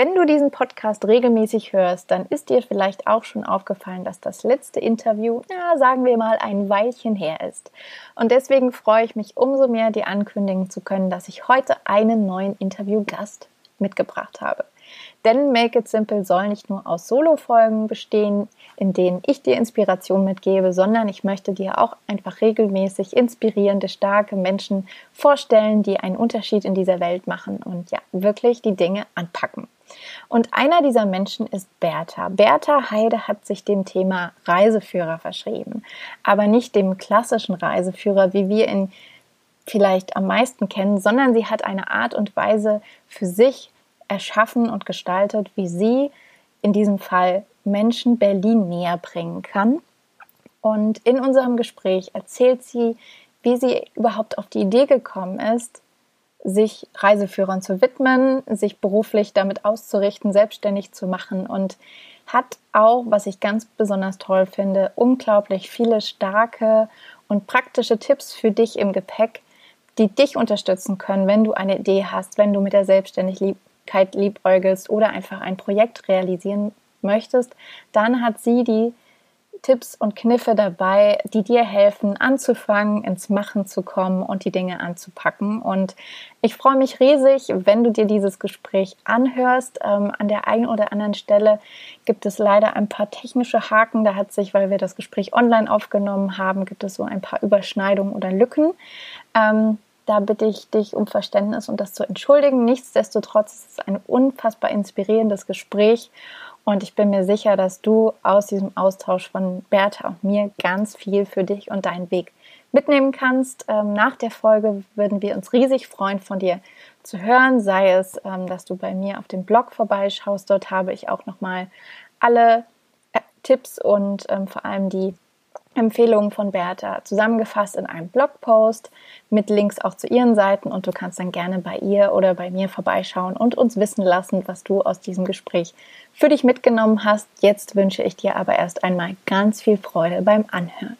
Wenn du diesen Podcast regelmäßig hörst, dann ist dir vielleicht auch schon aufgefallen, dass das letzte Interview, ja, sagen wir mal, ein Weilchen her ist. Und deswegen freue ich mich umso mehr, dir ankündigen zu können, dass ich heute einen neuen Interviewgast mitgebracht habe. Denn Make It Simple soll nicht nur aus Solo-Folgen bestehen, in denen ich dir Inspiration mitgebe, sondern ich möchte dir auch einfach regelmäßig inspirierende, starke Menschen vorstellen, die einen Unterschied in dieser Welt machen und ja, wirklich die Dinge anpacken. Und einer dieser Menschen ist Bertha. Bertha Heide hat sich dem Thema Reiseführer verschrieben, aber nicht dem klassischen Reiseführer, wie wir ihn vielleicht am meisten kennen, sondern sie hat eine Art und Weise für sich erschaffen und gestaltet, wie sie in diesem Fall Menschen Berlin näher bringen kann. Und in unserem Gespräch erzählt sie, wie sie überhaupt auf die Idee gekommen ist, sich Reiseführern zu widmen, sich beruflich damit auszurichten, selbstständig zu machen. Und hat auch, was ich ganz besonders toll finde, unglaublich viele starke und praktische Tipps für dich im Gepäck, die dich unterstützen können, wenn du eine Idee hast, wenn du mit der Selbstständigkeit liebäugelst oder einfach ein Projekt realisieren möchtest, dann hat sie die Tipps und Kniffe dabei, die dir helfen, anzufangen, ins Machen zu kommen und die Dinge anzupacken. Und ich freue mich riesig, wenn du dir dieses Gespräch anhörst. Ähm, an der einen oder anderen Stelle gibt es leider ein paar technische Haken. Da hat sich, weil wir das Gespräch online aufgenommen haben, gibt es so ein paar Überschneidungen oder Lücken. Ähm, da bitte ich dich um Verständnis und das zu entschuldigen. Nichtsdestotrotz ist es ein unfassbar inspirierendes Gespräch und ich bin mir sicher, dass du aus diesem Austausch von Bertha und mir ganz viel für dich und deinen Weg mitnehmen kannst. Ähm, nach der Folge würden wir uns riesig freuen, von dir zu hören, sei es, ähm, dass du bei mir auf dem Blog vorbeischaust. Dort habe ich auch nochmal alle äh, Tipps und ähm, vor allem die Empfehlungen von Bertha zusammengefasst in einem Blogpost mit Links auch zu ihren Seiten und du kannst dann gerne bei ihr oder bei mir vorbeischauen und uns wissen lassen, was du aus diesem Gespräch für dich mitgenommen hast. Jetzt wünsche ich dir aber erst einmal ganz viel Freude beim Anhören.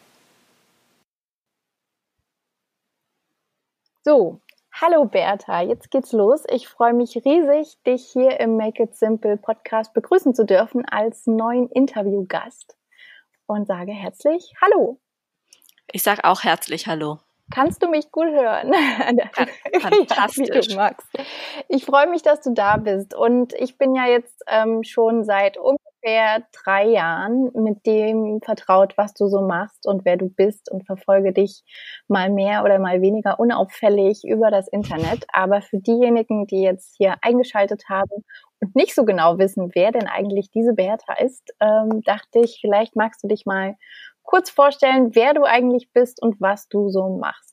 So, hallo Bertha, jetzt geht's los. Ich freue mich riesig, dich hier im Make It Simple Podcast begrüßen zu dürfen als neuen Interviewgast und sage herzlich Hallo. Ich sage auch herzlich Hallo. Kannst du mich gut hören? Fantastisch. ja, magst. Ich freue mich, dass du da bist. Und ich bin ja jetzt ähm, schon seit ungefähr drei Jahren mit dem vertraut, was du so machst und wer du bist und verfolge dich mal mehr oder mal weniger unauffällig über das Internet. Aber für diejenigen, die jetzt hier eingeschaltet haben und nicht so genau wissen, wer denn eigentlich diese Bertha ist, ähm, dachte ich, vielleicht magst du dich mal kurz vorstellen, wer du eigentlich bist und was du so machst.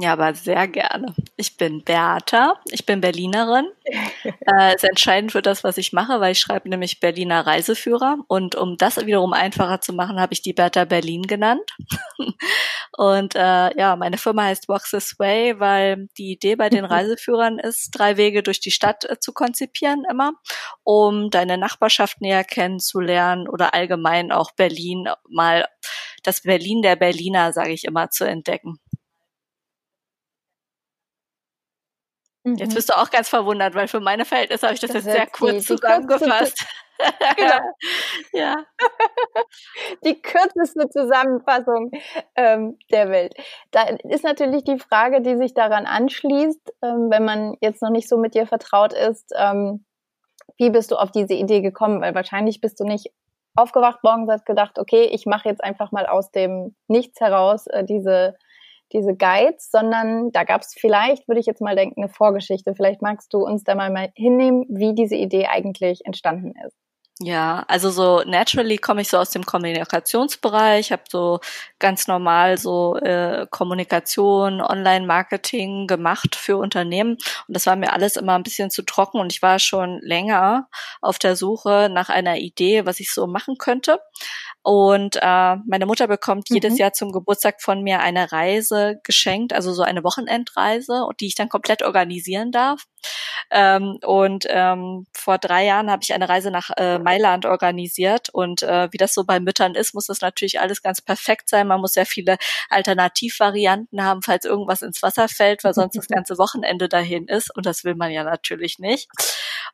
Ja, aber sehr gerne. Ich bin Bertha, ich bin Berlinerin. äh, ist entscheidend für das, was ich mache, weil ich schreibe nämlich Berliner Reiseführer. Und um das wiederum einfacher zu machen, habe ich die Bertha Berlin genannt. und äh, ja, meine Firma heißt Walk This Way, weil die Idee bei den Reiseführern ist, drei Wege durch die Stadt äh, zu konzipieren immer, um deine Nachbarschaft näher kennenzulernen oder allgemein auch Berlin mal das Berlin der Berliner, sage ich immer, zu entdecken. Jetzt mhm. bist du auch ganz verwundert, weil für meine Verhältnisse habe ich das, das jetzt sehr kurz zusammengefasst. genau. ja. Die kürzeste Zusammenfassung ähm, der Welt. Da ist natürlich die Frage, die sich daran anschließt, ähm, wenn man jetzt noch nicht so mit dir vertraut ist, ähm, wie bist du auf diese Idee gekommen? Weil wahrscheinlich bist du nicht aufgewacht morgens und hast gedacht, okay, ich mache jetzt einfach mal aus dem Nichts heraus äh, diese diese Guides, sondern da gab es vielleicht, würde ich jetzt mal denken, eine Vorgeschichte. Vielleicht magst du uns da mal, mal hinnehmen, wie diese Idee eigentlich entstanden ist. Ja, also so naturally komme ich so aus dem Kommunikationsbereich, habe so ganz normal so äh, Kommunikation, Online-Marketing gemacht für Unternehmen und das war mir alles immer ein bisschen zu trocken und ich war schon länger auf der Suche nach einer Idee, was ich so machen könnte. Und äh, meine Mutter bekommt mhm. jedes Jahr zum Geburtstag von mir eine Reise geschenkt, also so eine Wochenendreise, die ich dann komplett organisieren darf. Ähm, und ähm, vor drei Jahren habe ich eine Reise nach äh, Mailand organisiert. Und äh, wie das so bei Müttern ist, muss das natürlich alles ganz perfekt sein. Man muss sehr viele Alternativvarianten haben, falls irgendwas ins Wasser fällt, weil sonst das ganze Wochenende dahin ist. Und das will man ja natürlich nicht.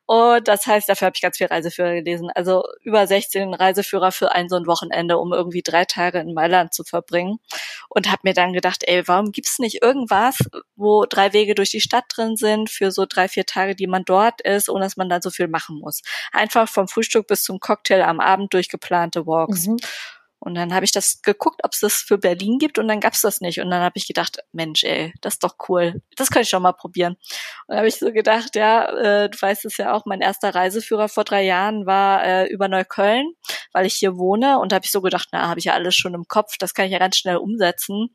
Und das heißt, dafür habe ich ganz viel Reiseführer gelesen. Also über 16 Reiseführer für ein so ein Wochenende, um irgendwie drei Tage in Mailand zu verbringen. Und habe mir dann gedacht, ey, warum gibt's nicht irgendwas, wo drei Wege durch die Stadt drin sind für so drei, vier Tage, die man dort ist, ohne dass man dann so viel machen muss. Einfach vom Frühstück bis zum Cocktail am Abend durchgeplante Walks. Mhm. Und dann habe ich das geguckt, ob es das für Berlin gibt und dann gab's das nicht. Und dann habe ich gedacht, Mensch, ey, das ist doch cool. Das könnte ich schon mal probieren. Und dann habe ich so gedacht, ja, äh, du weißt es ja auch, mein erster Reiseführer vor drei Jahren war äh, über Neukölln, weil ich hier wohne. Und da habe ich so gedacht, na, habe ich ja alles schon im Kopf, das kann ich ja ganz schnell umsetzen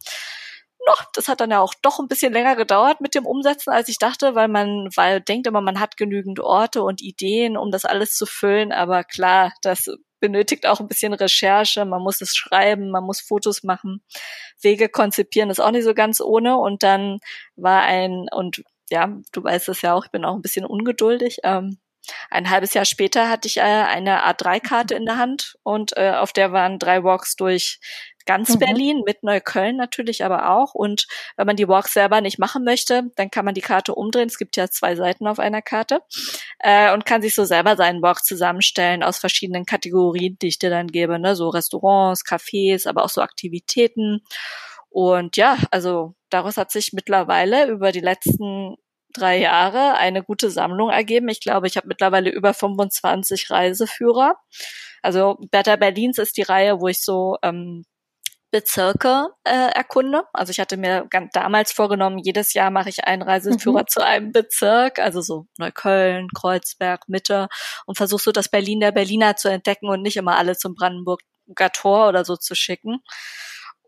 noch, das hat dann ja auch doch ein bisschen länger gedauert mit dem Umsetzen, als ich dachte, weil man, weil denkt immer, man hat genügend Orte und Ideen, um das alles zu füllen. Aber klar, das benötigt auch ein bisschen Recherche. Man muss es schreiben, man muss Fotos machen, Wege konzipieren, ist auch nicht so ganz ohne. Und dann war ein, und ja, du weißt es ja auch, ich bin auch ein bisschen ungeduldig. Ähm, ein halbes Jahr später hatte ich äh, eine A3-Karte in der Hand und äh, auf der waren drei Walks durch ganz mhm. Berlin, mit Neukölln natürlich aber auch. Und wenn man die Walks selber nicht machen möchte, dann kann man die Karte umdrehen. Es gibt ja zwei Seiten auf einer Karte äh, und kann sich so selber seinen Walk zusammenstellen aus verschiedenen Kategorien, die ich dir dann gebe, ne? so Restaurants, Cafés, aber auch so Aktivitäten. Und ja, also daraus hat sich mittlerweile über die letzten drei Jahre eine gute Sammlung ergeben. Ich glaube, ich habe mittlerweile über 25 Reiseführer. Also Berta Berlins ist die Reihe, wo ich so ähm, Bezirke äh, erkunde. Also ich hatte mir damals vorgenommen, jedes Jahr mache ich einen Reiseführer mhm. zu einem Bezirk, also so Neukölln, Kreuzberg, Mitte und versuche so das Berlin der Berliner zu entdecken und nicht immer alle zum Brandenburger Tor oder so zu schicken.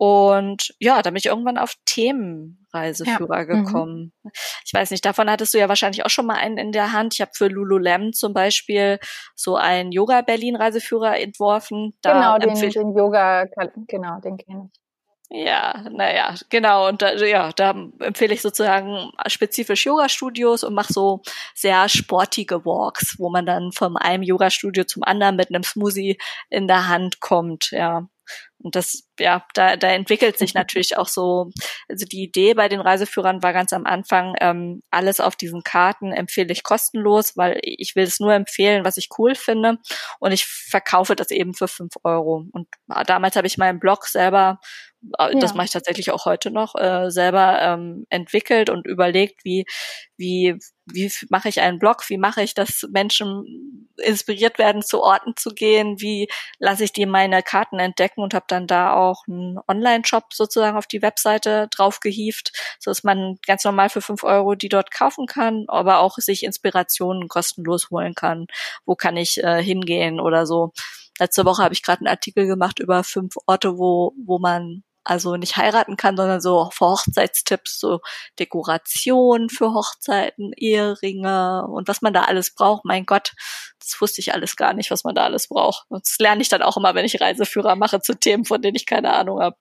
Und ja, da bin ich irgendwann auf Themenreiseführer ja. Mhm. gekommen. Mhm. Ich weiß nicht, davon hattest du ja wahrscheinlich auch schon mal einen in der Hand. Ich habe für Lululemon zum Beispiel so einen Yoga Berlin Reiseführer entworfen. Da genau, den, den Yoga, genau, den kenne ich. Ja, naja, genau. Und da, ja, da empfehle ich sozusagen spezifisch Yoga-Studios und mache so sehr sportige Walks, wo man dann vom einem Yoga-Studio zum anderen mit einem Smoothie in der Hand kommt. Ja, und das, ja, da, da entwickelt sich natürlich auch so, also die Idee bei den Reiseführern war ganz am Anfang, ähm, alles auf diesen Karten empfehle ich kostenlos, weil ich will es nur empfehlen, was ich cool finde. Und ich verkaufe das eben für fünf Euro. Und damals habe ich meinen Blog selber äh, das ja. mache ich tatsächlich auch heute noch, äh, selber ähm, entwickelt und überlegt, wie, wie, wie mache ich einen Blog, wie mache ich, dass Menschen inspiriert werden, zu Orten zu gehen, wie lasse ich die meine Karten entdecken und habe dann da auch einen Online-Shop sozusagen auf die Webseite drauf gehieft, so dass man ganz normal für fünf Euro die dort kaufen kann, aber auch sich Inspirationen kostenlos holen kann. Wo kann ich äh, hingehen oder so. Letzte Woche habe ich gerade einen Artikel gemacht über fünf Orte, wo, wo man also nicht heiraten kann, sondern so für Hochzeitstipps, so Dekoration für Hochzeiten, Eheringe und was man da alles braucht. Mein Gott, das wusste ich alles gar nicht, was man da alles braucht. Und das lerne ich dann auch immer, wenn ich Reiseführer mache zu Themen, von denen ich keine Ahnung habe.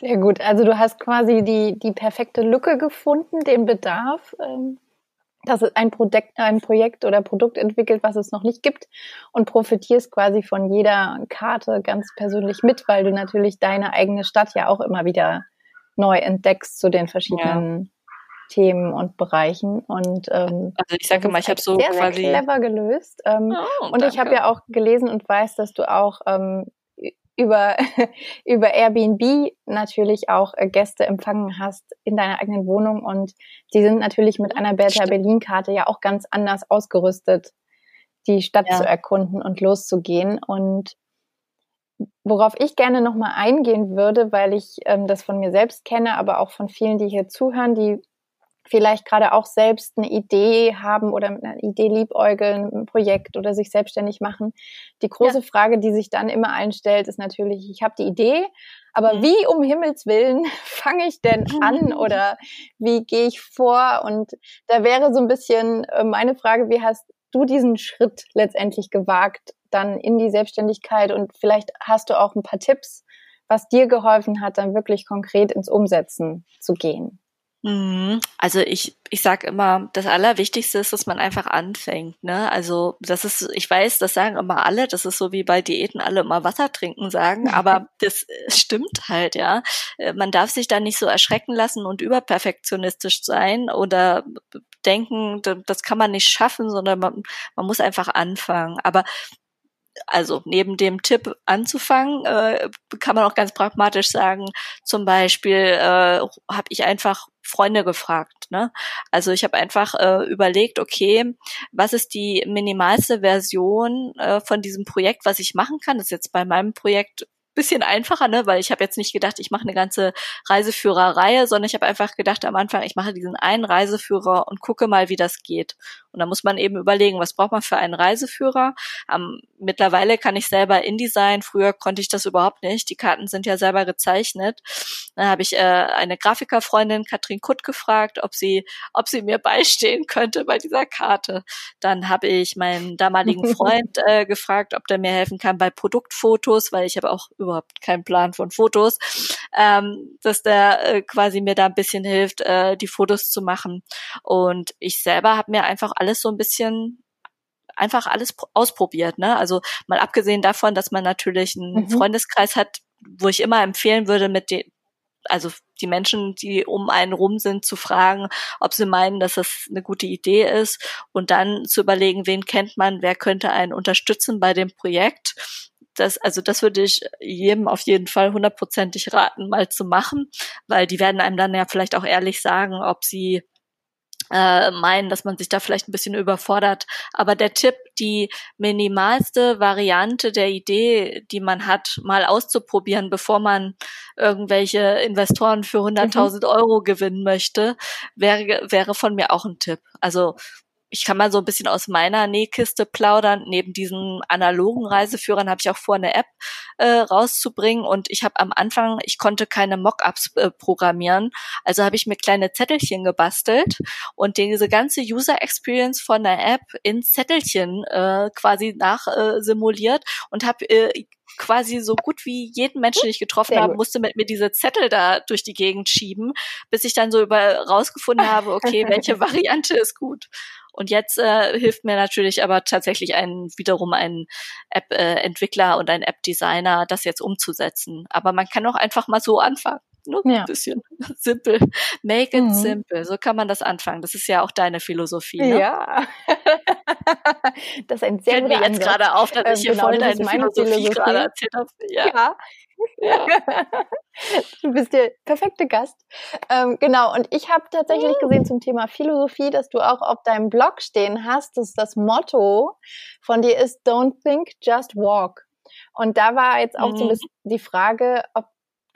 Sehr gut. Also du hast quasi die, die perfekte Lücke gefunden, den Bedarf ähm, dass es ein Projekt, ein Projekt oder Produkt entwickelt, was es noch nicht gibt und profitierst quasi von jeder Karte ganz persönlich mit, weil du natürlich deine eigene Stadt ja auch immer wieder neu entdeckst zu den verschiedenen ja. Themen und Bereichen. Und ähm, also ich sage mal, ich habe so sehr, quasi sehr clever gelöst. Ähm, oh, und danke. ich habe ja auch gelesen und weiß, dass du auch ähm, über, über Airbnb natürlich auch äh, Gäste empfangen hast in deiner eigenen Wohnung. Und die sind natürlich mit einer Bertha Berlin Karte ja auch ganz anders ausgerüstet, die Stadt ja. zu erkunden und loszugehen. Und Worauf ich gerne nochmal eingehen würde, weil ich ähm, das von mir selbst kenne, aber auch von vielen, die hier zuhören, die vielleicht gerade auch selbst eine Idee haben oder mit einer Idee liebäugeln, ein Projekt oder sich selbstständig machen. Die große ja. Frage, die sich dann immer einstellt, ist natürlich, ich habe die Idee, aber mhm. wie um Himmels Willen fange ich denn an oder wie gehe ich vor? Und da wäre so ein bisschen äh, meine Frage, wie hast du diesen Schritt letztendlich gewagt, dann in die Selbstständigkeit und vielleicht hast du auch ein paar Tipps, was dir geholfen hat, dann wirklich konkret ins Umsetzen zu gehen. Mhm. Also ich, ich sag immer, das Allerwichtigste ist, dass man einfach anfängt. Ne? Also das ist, ich weiß, das sagen immer alle, das ist so wie bei Diäten alle immer Wasser trinken sagen, aber das stimmt halt, ja. Äh, man darf sich da nicht so erschrecken lassen und überperfektionistisch sein oder denken, das kann man nicht schaffen, sondern man, man muss einfach anfangen. Aber also neben dem Tipp anzufangen, äh, kann man auch ganz pragmatisch sagen, zum Beispiel äh, habe ich einfach Freunde gefragt. Ne? Also ich habe einfach äh, überlegt, okay, was ist die minimalste Version äh, von diesem Projekt, was ich machen kann? Das ist jetzt bei meinem Projekt bisschen einfacher, ne, weil ich habe jetzt nicht gedacht, ich mache eine ganze Reiseführerreihe, sondern ich habe einfach gedacht am Anfang, ich mache diesen einen Reiseführer und gucke mal, wie das geht. Und da muss man eben überlegen, was braucht man für einen Reiseführer. Ähm, mittlerweile kann ich selber InDesign, früher konnte ich das überhaupt nicht. Die Karten sind ja selber gezeichnet. Dann habe ich äh, eine Grafikerfreundin, Katrin Kutt, gefragt, ob sie, ob sie mir beistehen könnte bei dieser Karte. Dann habe ich meinen damaligen Freund äh, gefragt, ob der mir helfen kann bei Produktfotos, weil ich habe auch überhaupt keinen Plan von Fotos, ähm, dass der äh, quasi mir da ein bisschen hilft, äh, die Fotos zu machen. Und ich selber habe mir einfach alles so ein bisschen einfach alles ausprobiert. Ne? Also mal abgesehen davon, dass man natürlich einen mhm. Freundeskreis hat, wo ich immer empfehlen würde, mit den, also die Menschen, die um einen rum sind, zu fragen, ob sie meinen, dass das eine gute Idee ist und dann zu überlegen, wen kennt man, wer könnte einen unterstützen bei dem Projekt das, also das würde ich jedem auf jeden Fall hundertprozentig raten, mal zu machen, weil die werden einem dann ja vielleicht auch ehrlich sagen, ob sie äh, meinen, dass man sich da vielleicht ein bisschen überfordert. Aber der Tipp, die minimalste Variante der Idee, die man hat, mal auszuprobieren, bevor man irgendwelche Investoren für 100.000 mhm. Euro gewinnen möchte, wäre, wäre von mir auch ein Tipp. Also ich kann mal so ein bisschen aus meiner Nähkiste plaudern. Neben diesen analogen Reiseführern habe ich auch vor, eine App äh, rauszubringen. Und ich habe am Anfang, ich konnte keine Mockups äh, programmieren. Also habe ich mir kleine Zettelchen gebastelt und diese ganze User Experience von der App in Zettelchen äh, quasi nachsimuliert äh, und habe äh, quasi so gut wie jeden Menschen, den ich getroffen habe, musste mit mir diese Zettel da durch die Gegend schieben, bis ich dann so über rausgefunden habe, okay, welche Variante ist gut. Und jetzt äh, hilft mir natürlich aber tatsächlich ein wiederum ein App-Entwickler und ein App-Designer, das jetzt umzusetzen. Aber man kann auch einfach mal so anfangen. Nur ja. ein bisschen simpel. Make it mhm. simple. So kann man das anfangen. Das ist ja auch deine Philosophie. Ne? Ja. das ist ein sehr Fällt mir jetzt gerade auf, dass ich hier ähm, genau, voll deine Philosophie, Philosophie gerade erzählt habe. Ja. ja. Ja. du bist der perfekte Gast. Ähm, genau, und ich habe tatsächlich gesehen zum Thema Philosophie, dass du auch auf deinem Blog stehen hast, dass das Motto von dir ist Don't think, just walk. Und da war jetzt auch mhm. so ein mhm. bisschen die Frage, ob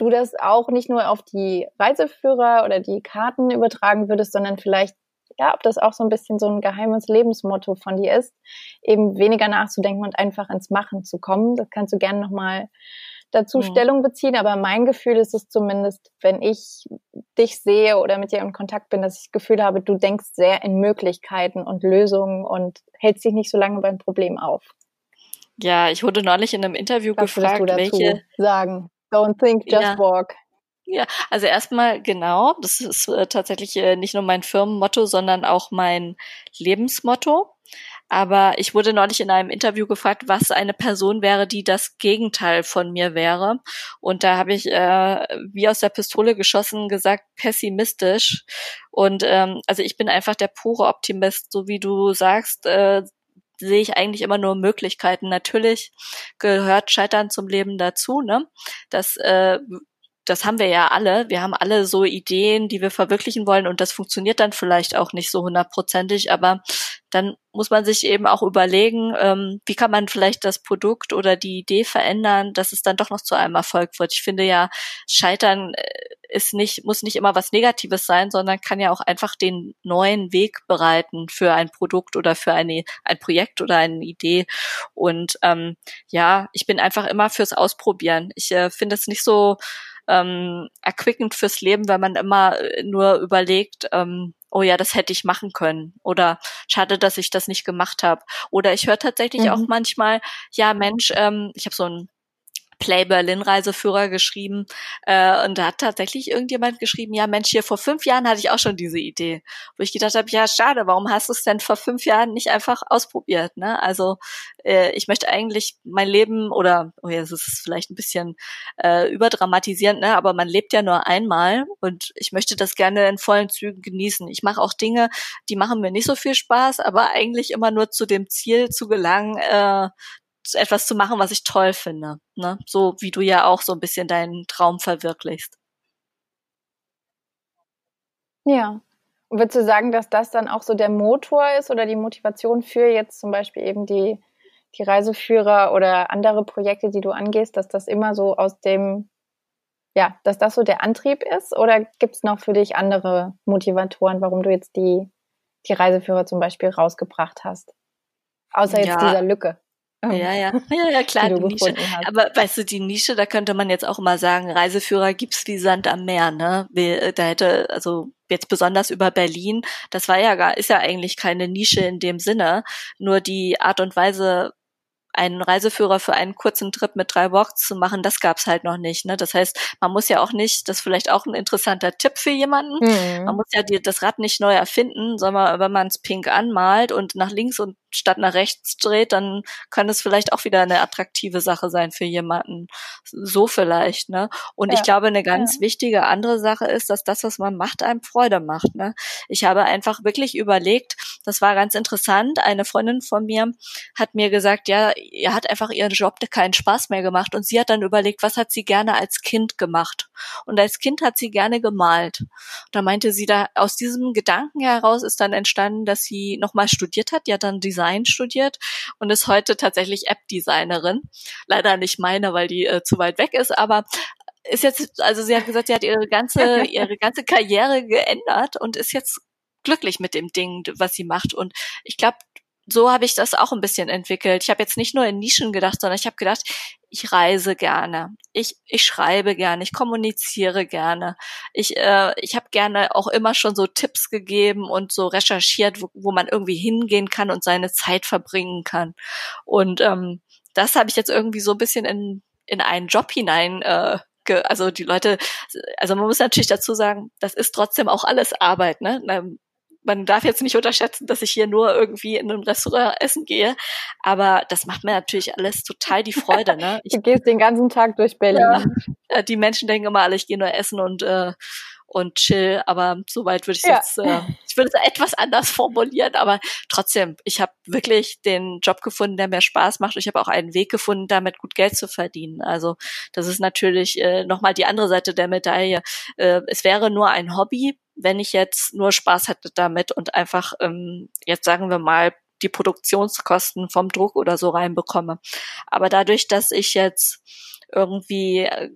du das auch nicht nur auf die Reiseführer oder die Karten übertragen würdest, sondern vielleicht, ja, ob das auch so ein bisschen so ein geheimes Lebensmotto von dir ist, eben weniger nachzudenken und einfach ins Machen zu kommen. Das kannst du gerne nochmal dazu mhm. Stellung beziehen, aber mein Gefühl ist es zumindest, wenn ich dich sehe oder mit dir in Kontakt bin, dass ich das Gefühl habe, du denkst sehr in Möglichkeiten und Lösungen und hältst dich nicht so lange beim Problem auf. Ja, ich wurde neulich in einem Interview Was gefragt, welche sagen. Don't think, just ja. walk. Ja, also erstmal genau, das ist äh, tatsächlich äh, nicht nur mein Firmenmotto, sondern auch mein Lebensmotto. Aber ich wurde neulich in einem Interview gefragt, was eine Person wäre, die das Gegenteil von mir wäre. Und da habe ich äh, wie aus der Pistole geschossen gesagt, pessimistisch. Und ähm, also ich bin einfach der pure Optimist, so wie du sagst. Äh, sehe ich eigentlich immer nur Möglichkeiten. Natürlich gehört Scheitern zum Leben dazu, ne? Das äh, das haben wir ja alle. Wir haben alle so Ideen, die wir verwirklichen wollen und das funktioniert dann vielleicht auch nicht so hundertprozentig, aber dann muss man sich eben auch überlegen, ähm, wie kann man vielleicht das Produkt oder die Idee verändern, dass es dann doch noch zu einem Erfolg wird. Ich finde ja, Scheitern äh, ist nicht, muss nicht immer was Negatives sein, sondern kann ja auch einfach den neuen Weg bereiten für ein Produkt oder für eine, ein Projekt oder eine Idee. Und ähm, ja, ich bin einfach immer fürs Ausprobieren. Ich äh, finde es nicht so ähm, erquickend fürs Leben, wenn man immer äh, nur überlegt, ähm, oh ja, das hätte ich machen können oder schade, dass ich das nicht gemacht habe. Oder ich höre tatsächlich mhm. auch manchmal, ja Mensch, ähm, ich habe so ein Play Berlin Reiseführer geschrieben äh, und da hat tatsächlich irgendjemand geschrieben, ja Mensch, hier vor fünf Jahren hatte ich auch schon diese Idee, wo ich gedacht habe, ja schade, warum hast du es denn vor fünf Jahren nicht einfach ausprobiert? Ne? Also äh, ich möchte eigentlich mein Leben oder oh ja, es ist vielleicht ein bisschen äh, überdramatisierend, ne? aber man lebt ja nur einmal und ich möchte das gerne in vollen Zügen genießen. Ich mache auch Dinge, die machen mir nicht so viel Spaß, aber eigentlich immer nur zu dem Ziel zu gelangen, äh, etwas zu machen, was ich toll finde. Ne? So wie du ja auch so ein bisschen deinen Traum verwirklichst. Ja. Und würdest du sagen, dass das dann auch so der Motor ist oder die Motivation für jetzt zum Beispiel eben die, die Reiseführer oder andere Projekte, die du angehst, dass das immer so aus dem, ja, dass das so der Antrieb ist? Oder gibt es noch für dich andere Motivatoren, warum du jetzt die, die Reiseführer zum Beispiel rausgebracht hast? Außer jetzt ja. dieser Lücke. Ja, ja, ja, ja, klar, die, die Nische. Aber weißt du, die Nische, da könnte man jetzt auch immer sagen, Reiseführer gibt's wie Sand am Meer, ne? Da hätte, also jetzt besonders über Berlin, das war ja gar, ist ja eigentlich keine Nische in dem Sinne, nur die Art und Weise, einen Reiseführer für einen kurzen Trip mit drei Walks zu machen, das gab's halt noch nicht. Ne? Das heißt, man muss ja auch nicht, das ist vielleicht auch ein interessanter Tipp für jemanden, mhm. man muss ja die, das Rad nicht neu erfinden, sondern wenn man es pink anmalt und nach links und statt nach rechts dreht, dann kann es vielleicht auch wieder eine attraktive Sache sein für jemanden. So vielleicht, ne? Und ja. ich glaube, eine ganz ja. wichtige andere Sache ist, dass das, was man macht, einem Freude macht, ne? Ich habe einfach wirklich überlegt, das war ganz interessant. Eine Freundin von mir hat mir gesagt, ja, ihr hat einfach ihren Job keinen Spaß mehr gemacht und sie hat dann überlegt, was hat sie gerne als Kind gemacht? Und als Kind hat sie gerne gemalt. Da meinte sie da, aus diesem Gedanken heraus ist dann entstanden, dass sie nochmal studiert hat. Die hat dann Design studiert und ist heute tatsächlich App-Designerin. Leider nicht meine, weil die äh, zu weit weg ist, aber ist jetzt, also sie hat gesagt, sie hat ihre ganze, ihre ganze Karriere geändert und ist jetzt glücklich mit dem Ding, was sie macht. Und ich glaube, so habe ich das auch ein bisschen entwickelt. Ich habe jetzt nicht nur in Nischen gedacht, sondern ich habe gedacht, ich reise gerne, ich, ich schreibe gerne, ich kommuniziere gerne. Ich, äh, ich habe gerne auch immer schon so Tipps gegeben und so recherchiert, wo, wo man irgendwie hingehen kann und seine Zeit verbringen kann. Und ähm, das habe ich jetzt irgendwie so ein bisschen in, in einen Job hinein äh, also die Leute, also man muss natürlich dazu sagen, das ist trotzdem auch alles Arbeit, ne? Man darf jetzt nicht unterschätzen, dass ich hier nur irgendwie in einem Restaurant essen gehe. Aber das macht mir natürlich alles total die Freude. Ne? Ich, du gehst den ganzen Tag durch Berlin. Ja, die Menschen denken immer alle, ich gehe nur essen und äh, und chill, aber soweit würde ich ja. jetzt, äh, ich würde es etwas anders formulieren, aber trotzdem, ich habe wirklich den Job gefunden, der mir Spaß macht. Ich habe auch einen Weg gefunden, damit gut Geld zu verdienen. Also das ist natürlich äh, nochmal die andere Seite der Medaille. Äh, es wäre nur ein Hobby, wenn ich jetzt nur Spaß hätte damit und einfach, ähm, jetzt sagen wir mal, die Produktionskosten vom Druck oder so reinbekomme. Aber dadurch, dass ich jetzt irgendwie äh,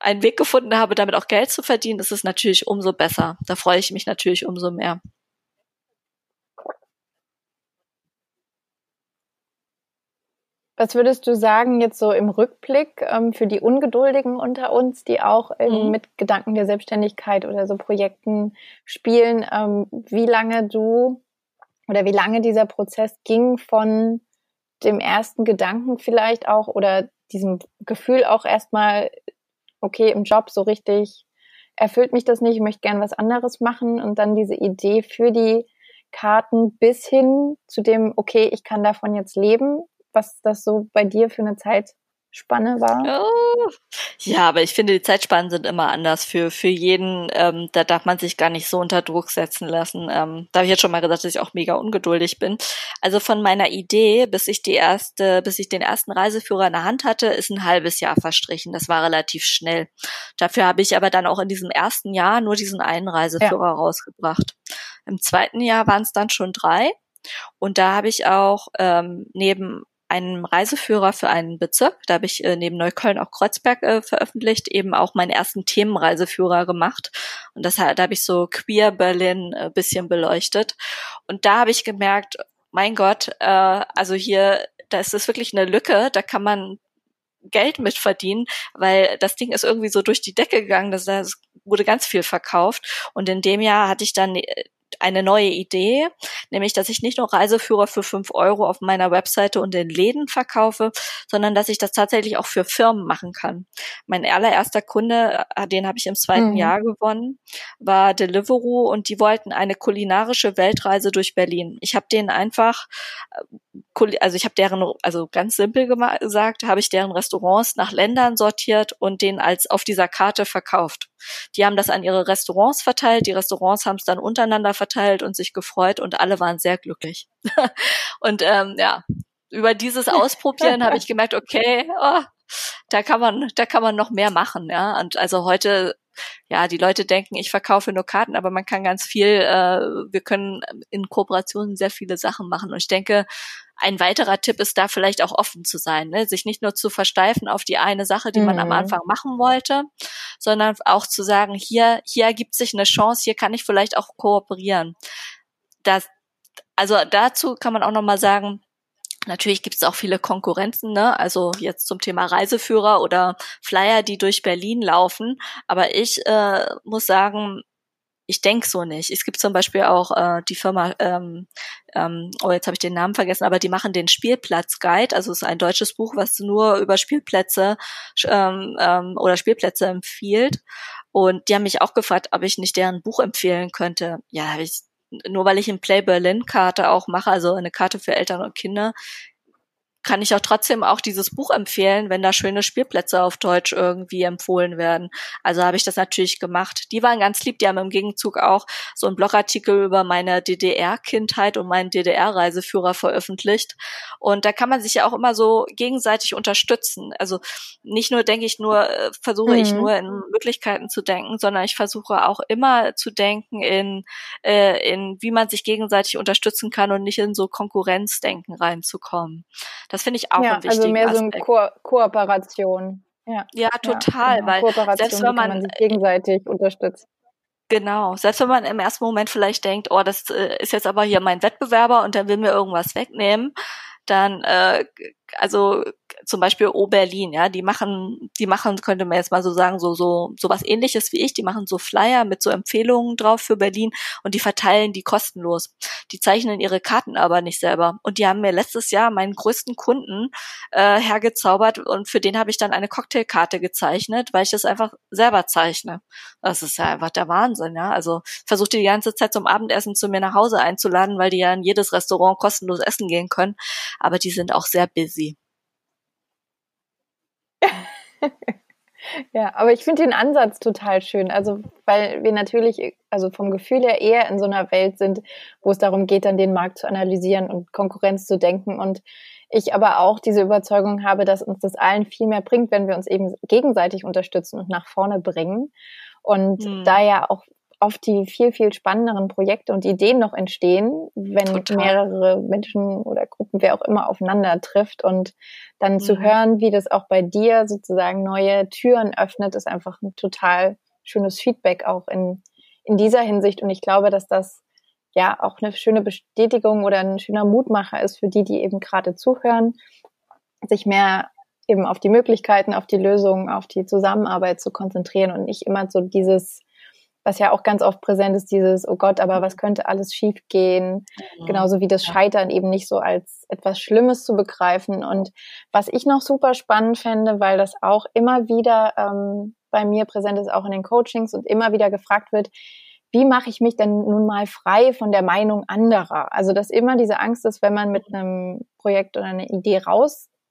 einen Weg gefunden habe, damit auch Geld zu verdienen, ist es natürlich umso besser. Da freue ich mich natürlich umso mehr. Was würdest du sagen jetzt so im Rückblick ähm, für die Ungeduldigen unter uns, die auch mhm. mit Gedanken der Selbstständigkeit oder so Projekten spielen, ähm, wie lange du oder wie lange dieser Prozess ging von dem ersten Gedanken vielleicht auch oder diesem Gefühl auch erstmal, okay, im Job so richtig erfüllt mich das nicht, ich möchte gern was anderes machen und dann diese Idee für die Karten bis hin zu dem, okay, ich kann davon jetzt leben was das so bei dir für eine Zeitspanne war? Oh. Ja, aber ich finde, die Zeitspannen sind immer anders für, für jeden. Ähm, da darf man sich gar nicht so unter Druck setzen lassen. Ähm, da habe ich jetzt schon mal gesagt, dass ich auch mega ungeduldig bin. Also von meiner Idee, bis ich die erste, bis ich den ersten Reiseführer in der Hand hatte, ist ein halbes Jahr verstrichen. Das war relativ schnell. Dafür habe ich aber dann auch in diesem ersten Jahr nur diesen einen Reiseführer ja. rausgebracht. Im zweiten Jahr waren es dann schon drei. Und da habe ich auch ähm, neben einem Reiseführer für einen Bezirk. Da habe ich äh, neben Neukölln auch Kreuzberg äh, veröffentlicht, eben auch meinen ersten Themenreiseführer gemacht. Und das, da habe ich so Queer Berlin äh, bisschen beleuchtet. Und da habe ich gemerkt, mein Gott, äh, also hier, da ist es wirklich eine Lücke, da kann man Geld mit verdienen, weil das Ding ist irgendwie so durch die Decke gegangen, das, das wurde ganz viel verkauft. Und in dem Jahr hatte ich dann äh, eine neue Idee, nämlich dass ich nicht nur Reiseführer für fünf Euro auf meiner Webseite und in Läden verkaufe, sondern dass ich das tatsächlich auch für Firmen machen kann. Mein allererster Kunde, äh, den habe ich im zweiten mhm. Jahr gewonnen, war Deliveroo und die wollten eine kulinarische Weltreise durch Berlin. Ich habe denen einfach äh, also ich habe deren, also ganz simpel gesagt, habe ich deren Restaurants nach Ländern sortiert und denen als auf dieser Karte verkauft. Die haben das an ihre Restaurants verteilt, die Restaurants haben es dann untereinander verteilt und sich gefreut und alle waren sehr glücklich. und ähm, ja, über dieses Ausprobieren habe ich gemerkt, okay, oh, da kann man, da kann man noch mehr machen, ja. Und also heute ja, die Leute denken, ich verkaufe nur Karten, aber man kann ganz viel, äh, wir können in Kooperationen sehr viele Sachen machen. Und ich denke, ein weiterer Tipp ist da vielleicht auch offen zu sein, ne? sich nicht nur zu versteifen auf die eine Sache, die mhm. man am mhm. Anfang machen wollte, sondern auch zu sagen, hier, hier ergibt sich eine Chance, hier kann ich vielleicht auch kooperieren. Das, also dazu kann man auch nochmal sagen, Natürlich gibt es auch viele Konkurrenzen, ne? also jetzt zum Thema Reiseführer oder Flyer, die durch Berlin laufen. Aber ich äh, muss sagen, ich denke so nicht. Es gibt zum Beispiel auch äh, die Firma, ähm, ähm, oh jetzt habe ich den Namen vergessen, aber die machen den Spielplatz-Guide. Also es ist ein deutsches Buch, was nur über Spielplätze ähm, ähm, oder Spielplätze empfiehlt. Und die haben mich auch gefragt, ob ich nicht deren Buch empfehlen könnte. Ja, ich, nur weil ich eine Play Berlin Karte auch mache, also eine Karte für Eltern und Kinder, kann ich auch trotzdem auch dieses Buch empfehlen, wenn da schöne Spielplätze auf Deutsch irgendwie empfohlen werden. Also habe ich das natürlich gemacht. Die waren ganz lieb, die haben im Gegenzug auch so einen Blogartikel über meine DDR-Kindheit und meinen DDR-Reiseführer veröffentlicht. Und da kann man sich ja auch immer so gegenseitig unterstützen. Also nicht nur denke ich nur, äh, versuche mhm. ich nur in Möglichkeiten zu denken, sondern ich versuche auch immer zu denken in, äh, in wie man sich gegenseitig unterstützen kann und nicht in so Konkurrenzdenken reinzukommen. Das das finde ich auch ja, ein wichtiger Also mehr so eine Ko Kooperation. Ja, ja total, ja, genau. weil Kooperation, selbst wenn man, man sich gegenseitig unterstützt. Genau, selbst wenn man im ersten Moment vielleicht denkt, oh, das äh, ist jetzt aber hier mein Wettbewerber und der will mir irgendwas wegnehmen, dann äh, also zum Beispiel O-Berlin, ja, die machen, die machen, könnte man jetzt mal so sagen, so, so, so was ähnliches wie ich, die machen so Flyer mit so Empfehlungen drauf für Berlin und die verteilen die kostenlos. Die zeichnen ihre Karten aber nicht selber. Und die haben mir letztes Jahr meinen größten Kunden äh, hergezaubert und für den habe ich dann eine Cocktailkarte gezeichnet, weil ich das einfach selber zeichne. Das ist ja einfach der Wahnsinn, ja. Also versuchte die ganze Zeit zum Abendessen zu mir nach Hause einzuladen, weil die ja in jedes Restaurant kostenlos essen gehen können. Aber die sind auch sehr busy ja, aber ich finde den Ansatz total schön. Also, weil wir natürlich, also vom Gefühl her eher in so einer Welt sind, wo es darum geht, dann den Markt zu analysieren und Konkurrenz zu denken. Und ich aber auch diese Überzeugung habe, dass uns das allen viel mehr bringt, wenn wir uns eben gegenseitig unterstützen und nach vorne bringen. Und hm. da ja auch oft die viel, viel spannenderen Projekte und Ideen noch entstehen, wenn Total. mehrere Menschen oder Gruppen, wer auch immer, aufeinander trifft. Und dann mhm. zu hören, wie das auch bei dir sozusagen neue Türen öffnet, ist einfach ein total schönes Feedback auch in, in dieser Hinsicht. Und ich glaube, dass das ja auch eine schöne Bestätigung oder ein schöner Mutmacher ist für die, die eben gerade zuhören, sich mehr eben auf die Möglichkeiten, auf die Lösungen, auf die Zusammenarbeit zu konzentrieren und nicht immer so dieses was ja auch ganz oft präsent ist, dieses, oh Gott, aber was könnte alles schiefgehen? Mhm. Genauso wie das Scheitern eben nicht so als etwas Schlimmes zu begreifen. Und was ich noch super spannend fände, weil das auch immer wieder ähm, bei mir präsent ist, auch in den Coachings und immer wieder gefragt wird, wie mache ich mich denn nun mal frei von der Meinung anderer? Also, dass immer diese Angst ist, wenn man mit einem Projekt oder einer Idee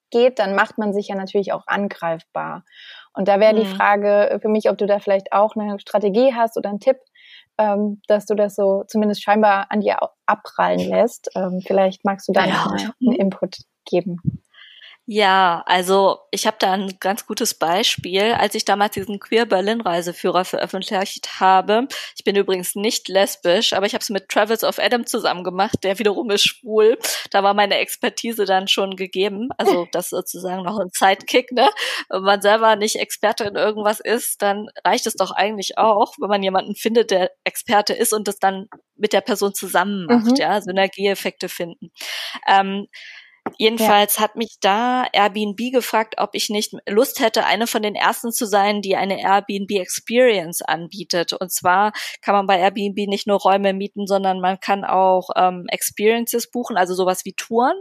rausgeht, dann macht man sich ja natürlich auch angreifbar. Und da wäre mhm. die Frage für mich, ob du da vielleicht auch eine Strategie hast oder einen Tipp, ähm, dass du das so zumindest scheinbar an dir abprallen lässt. Ähm, vielleicht magst du da ja. noch einen Input geben. Ja, also ich habe da ein ganz gutes Beispiel. Als ich damals diesen Queer Berlin Reiseführer veröffentlicht habe, ich bin übrigens nicht lesbisch, aber ich habe es mit Travis of Adam zusammen gemacht, der wiederum ist schwul. Da war meine Expertise dann schon gegeben. Also das sozusagen noch ein Sidekick, ne? Wenn man selber nicht Experte in irgendwas ist, dann reicht es doch eigentlich auch, wenn man jemanden findet, der Experte ist und das dann mit der Person zusammen macht, mhm. ja, Synergieeffekte finden. Ähm, Jedenfalls ja. hat mich da Airbnb gefragt, ob ich nicht Lust hätte, eine von den ersten zu sein, die eine Airbnb Experience anbietet. Und zwar kann man bei Airbnb nicht nur Räume mieten, sondern man kann auch ähm, Experiences buchen, also sowas wie Touren.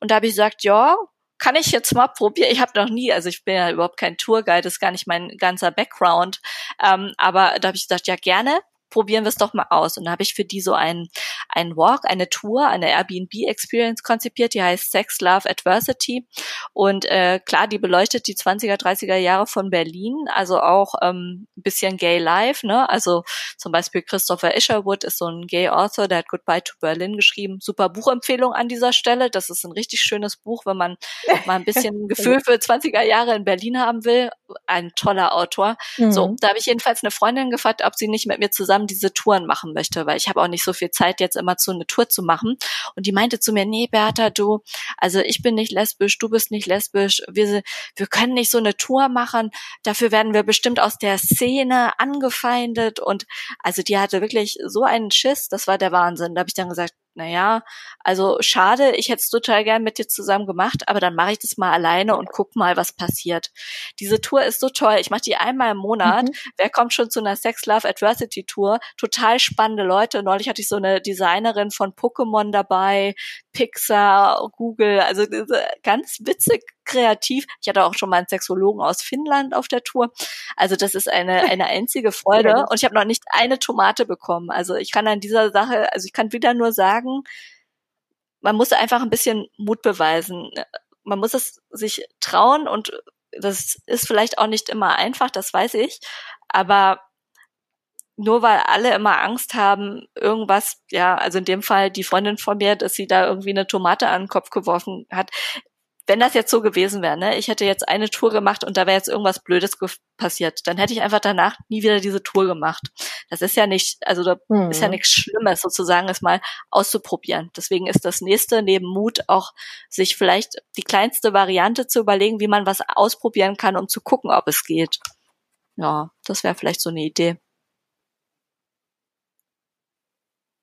Und da habe ich gesagt, ja, kann ich jetzt mal probieren. Ich habe noch nie, also ich bin ja überhaupt kein Tourguide, das ist gar nicht mein ganzer Background. Ähm, aber da habe ich gesagt, ja gerne probieren wir es doch mal aus. Und da habe ich für die so einen, einen Walk, eine Tour, eine Airbnb-Experience konzipiert, die heißt Sex, Love, Adversity. Und äh, klar, die beleuchtet die 20er, 30er Jahre von Berlin, also auch ähm, ein bisschen Gay Life, ne? Also zum Beispiel Christopher Isherwood ist so ein Gay Author, der hat Goodbye to Berlin geschrieben. Super Buchempfehlung an dieser Stelle. Das ist ein richtig schönes Buch, wenn man mal ein bisschen ein Gefühl für 20er Jahre in Berlin haben will. Ein toller Autor. Mhm. So, da habe ich jedenfalls eine Freundin gefragt, ob sie nicht mit mir zusammen zusammen diese Touren machen möchte, weil ich habe auch nicht so viel Zeit, jetzt immer zu eine Tour zu machen. Und die meinte zu mir, nee, Bertha, du, also ich bin nicht lesbisch, du bist nicht lesbisch, wir, wir können nicht so eine Tour machen, dafür werden wir bestimmt aus der Szene angefeindet. Und also die hatte wirklich so einen Schiss, das war der Wahnsinn. Da habe ich dann gesagt, naja, also schade, ich hätte es total gern mit dir zusammen gemacht, aber dann mache ich das mal alleine und guck mal, was passiert. Diese Tour ist so toll. Ich mache die einmal im Monat. Mhm. Wer kommt schon zu einer Sex Love Adversity Tour? Total spannende Leute. Neulich hatte ich so eine Designerin von Pokémon dabei, Pixar, Google, also ganz witzig kreativ. Ich hatte auch schon mal einen Sexologen aus Finnland auf der Tour. Also das ist eine, eine einzige Freude. Und ich habe noch nicht eine Tomate bekommen. Also ich kann an dieser Sache, also ich kann wieder nur sagen, man muss einfach ein bisschen Mut beweisen. Man muss es sich trauen und das ist vielleicht auch nicht immer einfach, das weiß ich. Aber nur weil alle immer Angst haben, irgendwas, ja, also in dem Fall die Freundin von mir, dass sie da irgendwie eine Tomate an den Kopf geworfen hat. Wenn das jetzt so gewesen wäre, ne, ich hätte jetzt eine Tour gemacht und da wäre jetzt irgendwas Blödes passiert, dann hätte ich einfach danach nie wieder diese Tour gemacht. Das ist ja nicht, also da hm. ist ja nichts Schlimmes, sozusagen es mal auszuprobieren. Deswegen ist das nächste neben Mut auch, sich vielleicht die kleinste Variante zu überlegen, wie man was ausprobieren kann, um zu gucken, ob es geht. Ja, das wäre vielleicht so eine Idee.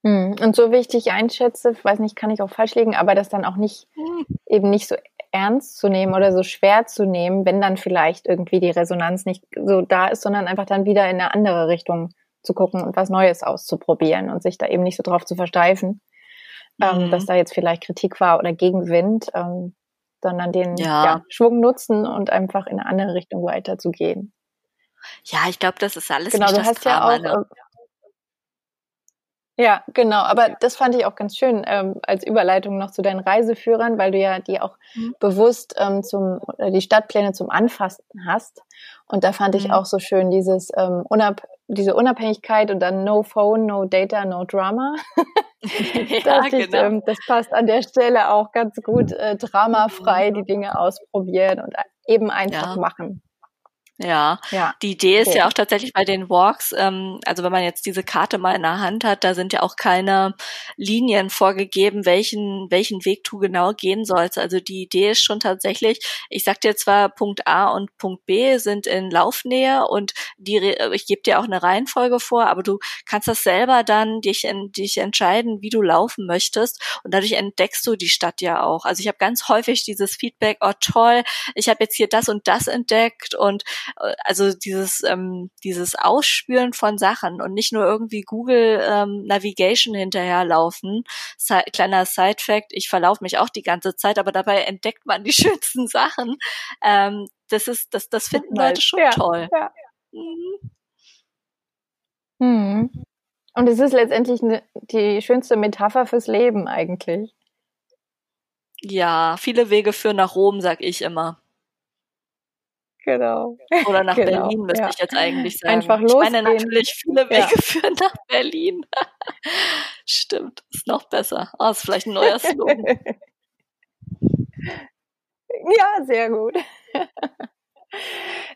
Hm, und so wie ich dich einschätze, weiß nicht, kann ich auch falsch liegen, aber das dann auch nicht, hm. eben nicht so ernst zu nehmen oder so schwer zu nehmen, wenn dann vielleicht irgendwie die Resonanz nicht so da ist, sondern einfach dann wieder in eine andere Richtung zu gucken und was Neues auszuprobieren und sich da eben nicht so drauf zu versteifen, ähm, mhm. ähm, dass da jetzt vielleicht Kritik war oder Gegenwind, ähm, sondern den ja. Ja, Schwung nutzen und einfach in eine andere Richtung weiterzugehen. Ja, ich glaube, das ist alles genau, nicht du hast ja auch, ne? Ja, genau. Aber das fand ich auch ganz schön ähm, als Überleitung noch zu deinen Reiseführern, weil du ja die auch mhm. bewusst ähm, zum äh, die Stadtpläne zum Anfassen hast. Und da fand mhm. ich auch so schön dieses ähm, unab diese Unabhängigkeit und dann No Phone, No Data, No Drama. ja, ich, genau. ähm, das passt an der Stelle auch ganz gut. Äh, dramafrei mhm. die Dinge ausprobieren und eben einfach ja. machen. Ja. ja, die Idee ist okay. ja auch tatsächlich bei den Walks, ähm, also wenn man jetzt diese Karte mal in der Hand hat, da sind ja auch keine Linien vorgegeben, welchen, welchen Weg du genau gehen sollst. Also die Idee ist schon tatsächlich, ich sag dir zwar Punkt A und Punkt B sind in Laufnähe und die, ich gebe dir auch eine Reihenfolge vor, aber du kannst das selber dann dich, in, dich entscheiden, wie du laufen möchtest und dadurch entdeckst du die Stadt ja auch. Also ich habe ganz häufig dieses Feedback, oh toll, ich habe jetzt hier das und das entdeckt und also dieses, ähm, dieses Ausspüren von Sachen und nicht nur irgendwie Google ähm, Navigation hinterherlaufen. Si kleiner Side-Fact, ich verlaufe mich auch die ganze Zeit, aber dabei entdeckt man die schönsten Sachen. Ähm, das ist, das, das finden. Leute schon ja, toll. Ja. Mhm. Hm. Und es ist letztendlich ne, die schönste Metapher fürs Leben eigentlich. Ja, viele Wege führen nach Rom, sag ich immer. Genau. Oder nach genau. Berlin müsste ja. ich jetzt eigentlich sagen. Einfach losgehen. Ich meine natürlich viele Wege ja. führen nach Berlin. Stimmt, ist noch besser. Oh, ist vielleicht ein neuer Slogan. Ja, sehr gut.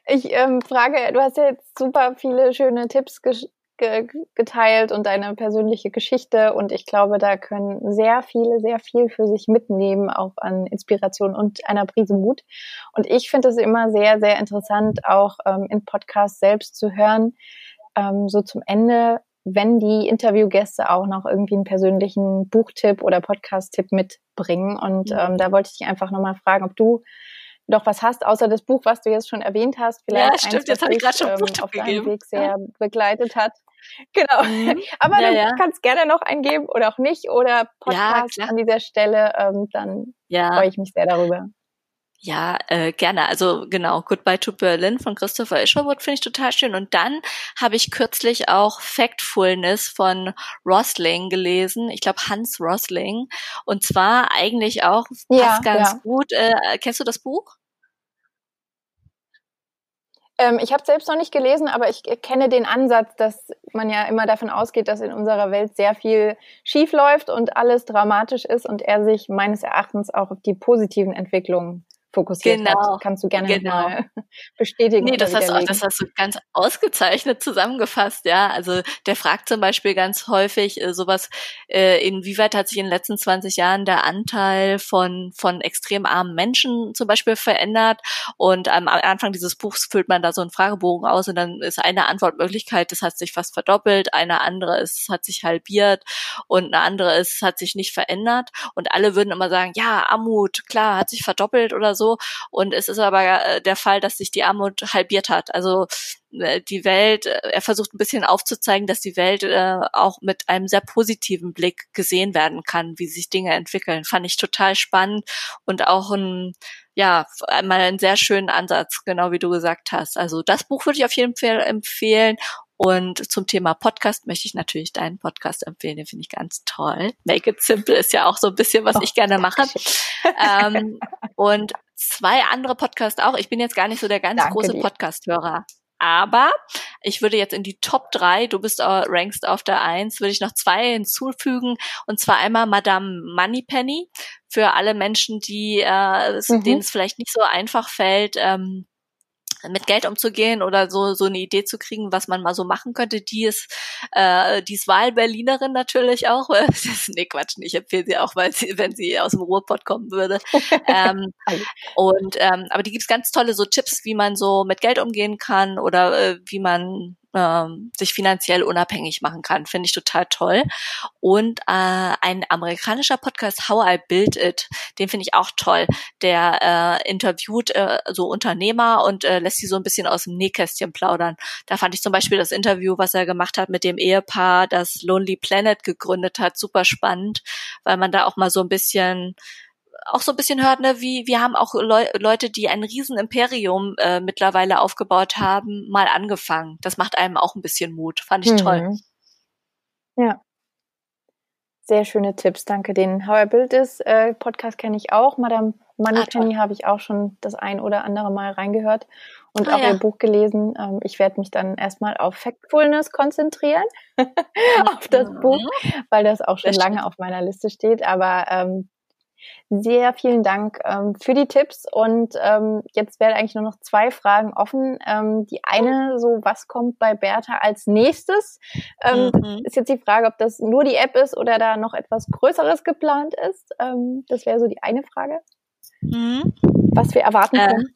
Ich ähm, frage, du hast ja jetzt super viele schöne Tipps ge ge geteilt und deine persönliche Geschichte und ich glaube, da können sehr viele sehr viel für sich mitnehmen, auch an Inspiration und einer Prise Mut. Und ich finde es immer sehr, sehr interessant, auch ähm, in Podcasts selbst zu hören, ähm, so zum Ende, wenn die Interviewgäste auch noch irgendwie einen persönlichen Buchtipp oder Podcast-Tipp mitbringen. Und mhm. ähm, da wollte ich dich einfach nochmal fragen, ob du noch was hast, außer das Buch, was du jetzt schon erwähnt hast. Vielleicht ja, stimmt, eins, jetzt habe ich gerade schon ähm, auf deinem Weg sehr ja. begleitet hat. Genau. Mhm. Aber ja, du ja. kannst gerne noch eingeben oder auch nicht oder Podcast ja, an dieser Stelle. Ähm, dann freue ich mich sehr darüber. Ja, äh, gerne. Also genau, Goodbye to Berlin von Christopher Isherwood finde ich total schön. Und dann habe ich kürzlich auch Factfulness von Rosling gelesen. Ich glaube Hans Rosling. Und zwar eigentlich auch passt ja, ganz ja. gut. Äh, kennst du das Buch? Ähm, ich habe selbst noch nicht gelesen, aber ich kenne den Ansatz, dass man ja immer davon ausgeht, dass in unserer Welt sehr viel schief läuft und alles dramatisch ist und er sich meines Erachtens auch auf die positiven Entwicklungen fokussiert genau. hat. Kannst du gerne genau. mal bestätigen. Nee, das hast, du, das hast du ganz ausgezeichnet zusammengefasst, ja. Also der fragt zum Beispiel ganz häufig äh, sowas, äh, inwieweit hat sich in den letzten 20 Jahren der Anteil von, von extrem armen Menschen zum Beispiel verändert. Und am Anfang dieses Buchs füllt man da so einen Fragebogen aus und dann ist eine Antwortmöglichkeit, das hat sich fast verdoppelt, eine andere ist, hat sich halbiert und eine andere ist, hat sich nicht verändert. Und alle würden immer sagen, ja, Armut, klar, hat sich verdoppelt oder so so. Und es ist aber äh, der Fall, dass sich die Armut halbiert hat. Also äh, die Welt, äh, er versucht ein bisschen aufzuzeigen, dass die Welt äh, auch mit einem sehr positiven Blick gesehen werden kann, wie sich Dinge entwickeln. Fand ich total spannend und auch ein, ja, einmal einen sehr schönen Ansatz, genau wie du gesagt hast. Also das Buch würde ich auf jeden Fall empfehlen und zum Thema Podcast möchte ich natürlich deinen Podcast empfehlen, den finde ich ganz toll. Make it simple ist ja auch so ein bisschen, was oh, ich gerne mache. ähm, und zwei andere Podcasts auch. Ich bin jetzt gar nicht so der ganz Danke große Podcast-Hörer. Aber ich würde jetzt in die Top drei, du bist uh, rankst auf der eins, würde ich noch zwei hinzufügen. Und zwar einmal Madame Moneypenny für alle Menschen, die, äh, mhm. denen es vielleicht nicht so einfach fällt, ähm, mit Geld umzugehen oder so so eine Idee zu kriegen, was man mal so machen könnte. Die ist äh, die ist Wahlberlinerin natürlich auch. nee, Quatsch, ich empfehle sie auch, weil sie, wenn sie aus dem Ruhrpott kommen würde. ähm, und ähm, aber die gibt's ganz tolle so Tipps, wie man so mit Geld umgehen kann oder äh, wie man ähm, sich finanziell unabhängig machen kann. Finde ich total toll. Und äh, ein amerikanischer Podcast, How I Build It, den finde ich auch toll. Der äh, interviewt äh, so Unternehmer und äh, lässt sie so ein bisschen aus dem Nähkästchen plaudern. Da fand ich zum Beispiel das Interview, was er gemacht hat mit dem Ehepaar, das Lonely Planet gegründet hat, super spannend, weil man da auch mal so ein bisschen auch so ein bisschen hört, ne, wie wir haben auch Leu Leute, die ein riesen Imperium äh, mittlerweile aufgebaut haben, mal angefangen. Das macht einem auch ein bisschen Mut. Fand ich mhm. toll. Ja. Sehr schöne Tipps, danke. Den How I Build ist äh, Podcast kenne ich auch. Madame ah, habe ich auch schon das ein oder andere Mal reingehört und ah, auch ja. ihr Buch gelesen. Ähm, ich werde mich dann erstmal auf Factfulness konzentrieren, auf das mhm. Buch, weil das auch schon lange auf meiner Liste steht. Aber ähm, sehr vielen Dank ähm, für die Tipps und ähm, jetzt werden eigentlich nur noch zwei Fragen offen. Ähm, die eine, so was kommt bei Bertha als nächstes? Ähm, mhm. Ist jetzt die Frage, ob das nur die App ist oder da noch etwas Größeres geplant ist. Ähm, das wäre so die eine Frage. Mhm. Was wir erwarten äh, können.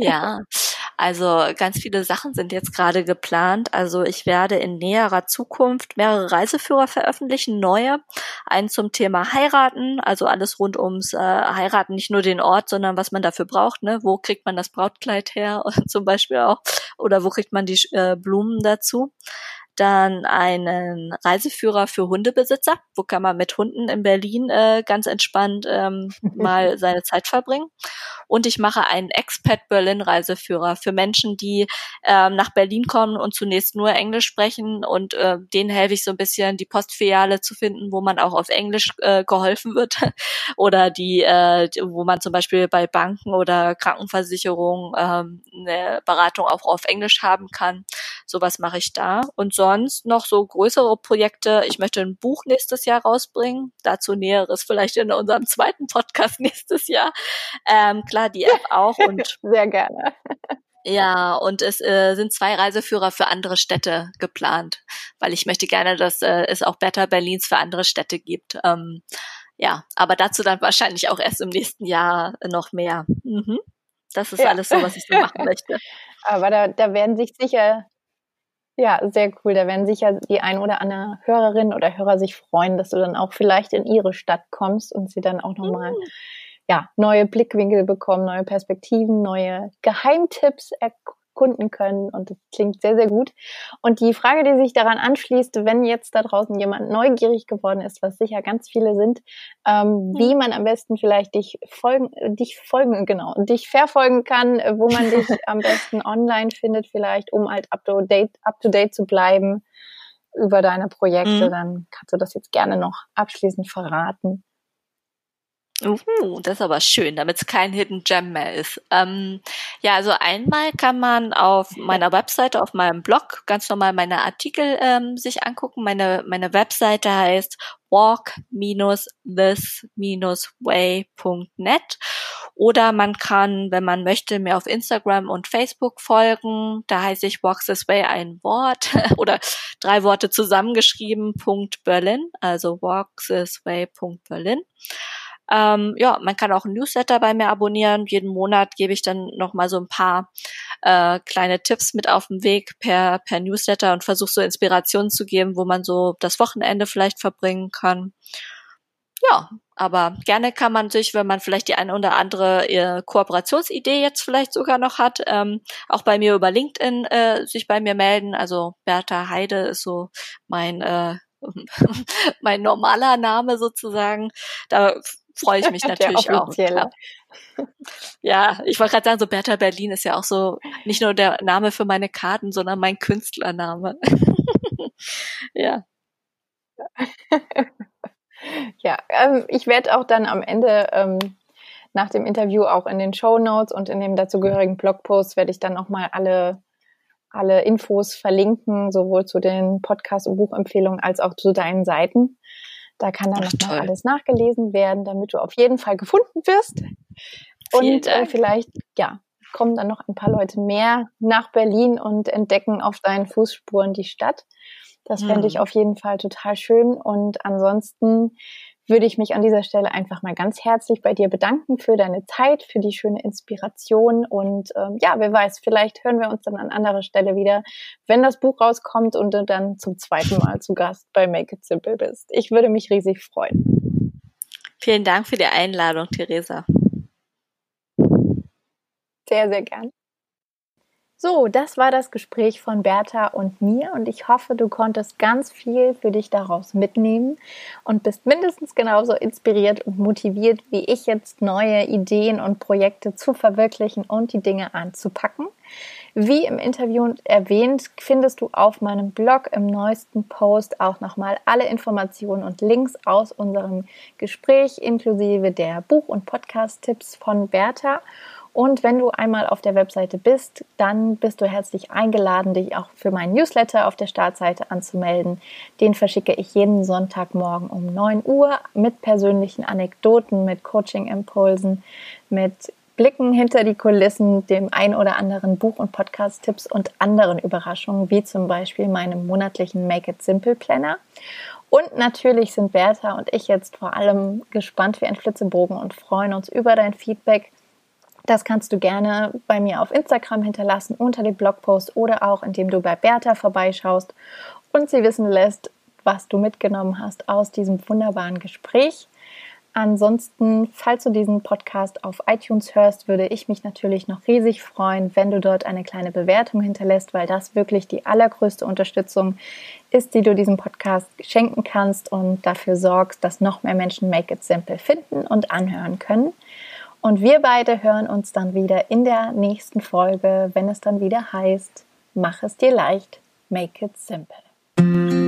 Ja, Also ganz viele Sachen sind jetzt gerade geplant. Also ich werde in näherer Zukunft mehrere Reiseführer veröffentlichen, neue. Einen zum Thema Heiraten, also alles rund ums äh, Heiraten, nicht nur den Ort, sondern was man dafür braucht. Ne? Wo kriegt man das Brautkleid her zum Beispiel auch? Oder wo kriegt man die äh, Blumen dazu? Dann einen Reiseführer für Hundebesitzer, wo kann man mit Hunden in Berlin äh, ganz entspannt ähm, mal seine Zeit verbringen. Und ich mache einen Expat Berlin Reiseführer für Menschen, die ähm, nach Berlin kommen und zunächst nur Englisch sprechen und äh, denen helfe ich so ein bisschen, die Postfiliale zu finden, wo man auch auf Englisch äh, geholfen wird oder die, äh, wo man zum Beispiel bei Banken oder Krankenversicherungen ähm, eine Beratung auch auf Englisch haben kann. Sowas mache ich da und so sonst noch so größere Projekte. Ich möchte ein Buch nächstes Jahr rausbringen. Dazu Näheres vielleicht in unserem zweiten Podcast nächstes Jahr. Ähm, klar, die App auch und sehr gerne. Ja, und es äh, sind zwei Reiseführer für andere Städte geplant, weil ich möchte gerne, dass äh, es auch Better Berlins für andere Städte gibt. Ähm, ja, aber dazu dann wahrscheinlich auch erst im nächsten Jahr noch mehr. Mhm. Das ist ja. alles so, was ich so machen möchte. Aber da, da werden sich sicher, ja, sehr cool, da werden sicher die ein oder andere Hörerin oder Hörer sich freuen, dass du dann auch vielleicht in ihre Stadt kommst und sie dann auch nochmal mhm. ja, neue Blickwinkel bekommen, neue Perspektiven, neue Geheimtipps erkunden können und das klingt sehr, sehr gut. Und die Frage, die sich daran anschließt, wenn jetzt da draußen jemand neugierig geworden ist, was sicher ganz viele sind, ähm, wie man am besten vielleicht dich folgen, dich folgen, genau, dich verfolgen kann, wo man dich am besten online findet, vielleicht, um halt up to date, up to date zu bleiben über deine Projekte, mhm. dann kannst du das jetzt gerne noch abschließend verraten. Uh, das ist aber schön, damit es kein Hidden Gem mehr ist. Ähm, ja, also einmal kann man auf meiner Webseite, auf meinem Blog ganz normal meine Artikel ähm, sich angucken. Meine, meine Webseite heißt walk-this-way.net oder man kann, wenn man möchte, mir auf Instagram und Facebook folgen. Da heiße ich Walk This Way ein Wort oder drei Worte zusammengeschrieben, Punkt Berlin, also Walk This Way Punkt Berlin. Ähm, ja, man kann auch ein Newsletter bei mir abonnieren. Jeden Monat gebe ich dann noch mal so ein paar äh, kleine Tipps mit auf den Weg per, per Newsletter und versuche so Inspirationen zu geben, wo man so das Wochenende vielleicht verbringen kann. Ja, aber gerne kann man sich, wenn man vielleicht die eine oder andere äh, Kooperationsidee jetzt vielleicht sogar noch hat, ähm, auch bei mir über LinkedIn äh, sich bei mir melden. Also Bertha Heide ist so mein äh, mein normaler Name sozusagen. Da freue ich mich natürlich auch. Ja, ich wollte gerade sagen, so Bertha Berlin ist ja auch so nicht nur der Name für meine Karten, sondern mein Künstlername. ja. Ja, ähm, ich werde auch dann am Ende ähm, nach dem Interview auch in den Show Notes und in dem dazugehörigen Blogpost werde ich dann auch mal alle alle Infos verlinken, sowohl zu den Podcast- und Buchempfehlungen als auch zu deinen Seiten. Da kann dann noch mal alles nachgelesen werden, damit du auf jeden Fall gefunden wirst. Und äh, vielleicht, ja, kommen dann noch ein paar Leute mehr nach Berlin und entdecken auf deinen Fußspuren die Stadt. Das fände hm. ich auf jeden Fall total schön. Und ansonsten würde ich mich an dieser Stelle einfach mal ganz herzlich bei dir bedanken für deine Zeit, für die schöne Inspiration und ähm, ja, wer weiß, vielleicht hören wir uns dann an anderer Stelle wieder, wenn das Buch rauskommt und du dann zum zweiten Mal zu Gast bei Make It Simple bist. Ich würde mich riesig freuen. Vielen Dank für die Einladung, Theresa. Sehr, sehr gern. So, das war das Gespräch von Bertha und mir und ich hoffe, du konntest ganz viel für dich daraus mitnehmen und bist mindestens genauso inspiriert und motiviert wie ich jetzt neue Ideen und Projekte zu verwirklichen und die Dinge anzupacken. Wie im Interview erwähnt, findest du auf meinem Blog im neuesten Post auch nochmal alle Informationen und Links aus unserem Gespräch inklusive der Buch- und Podcast-Tipps von Bertha. Und wenn du einmal auf der Webseite bist, dann bist du herzlich eingeladen, dich auch für meinen Newsletter auf der Startseite anzumelden. Den verschicke ich jeden Sonntagmorgen um 9 Uhr mit persönlichen Anekdoten, mit Coaching-Impulsen, mit Blicken hinter die Kulissen, dem ein oder anderen Buch- und Podcast-Tipps und anderen Überraschungen, wie zum Beispiel meinem monatlichen Make It Simple Planner. Und natürlich sind Bertha und ich jetzt vor allem gespannt wie ein Flitzebogen und freuen uns über dein Feedback das kannst du gerne bei mir auf Instagram hinterlassen unter dem Blogpost oder auch indem du bei Bertha vorbeischaust und sie wissen lässt, was du mitgenommen hast aus diesem wunderbaren Gespräch. Ansonsten, falls du diesen Podcast auf iTunes hörst, würde ich mich natürlich noch riesig freuen, wenn du dort eine kleine Bewertung hinterlässt, weil das wirklich die allergrößte Unterstützung ist, die du diesem Podcast schenken kannst und dafür sorgst, dass noch mehr Menschen Make It Simple finden und anhören können. Und wir beide hören uns dann wieder in der nächsten Folge, wenn es dann wieder heißt, mach es dir leicht, make it simple.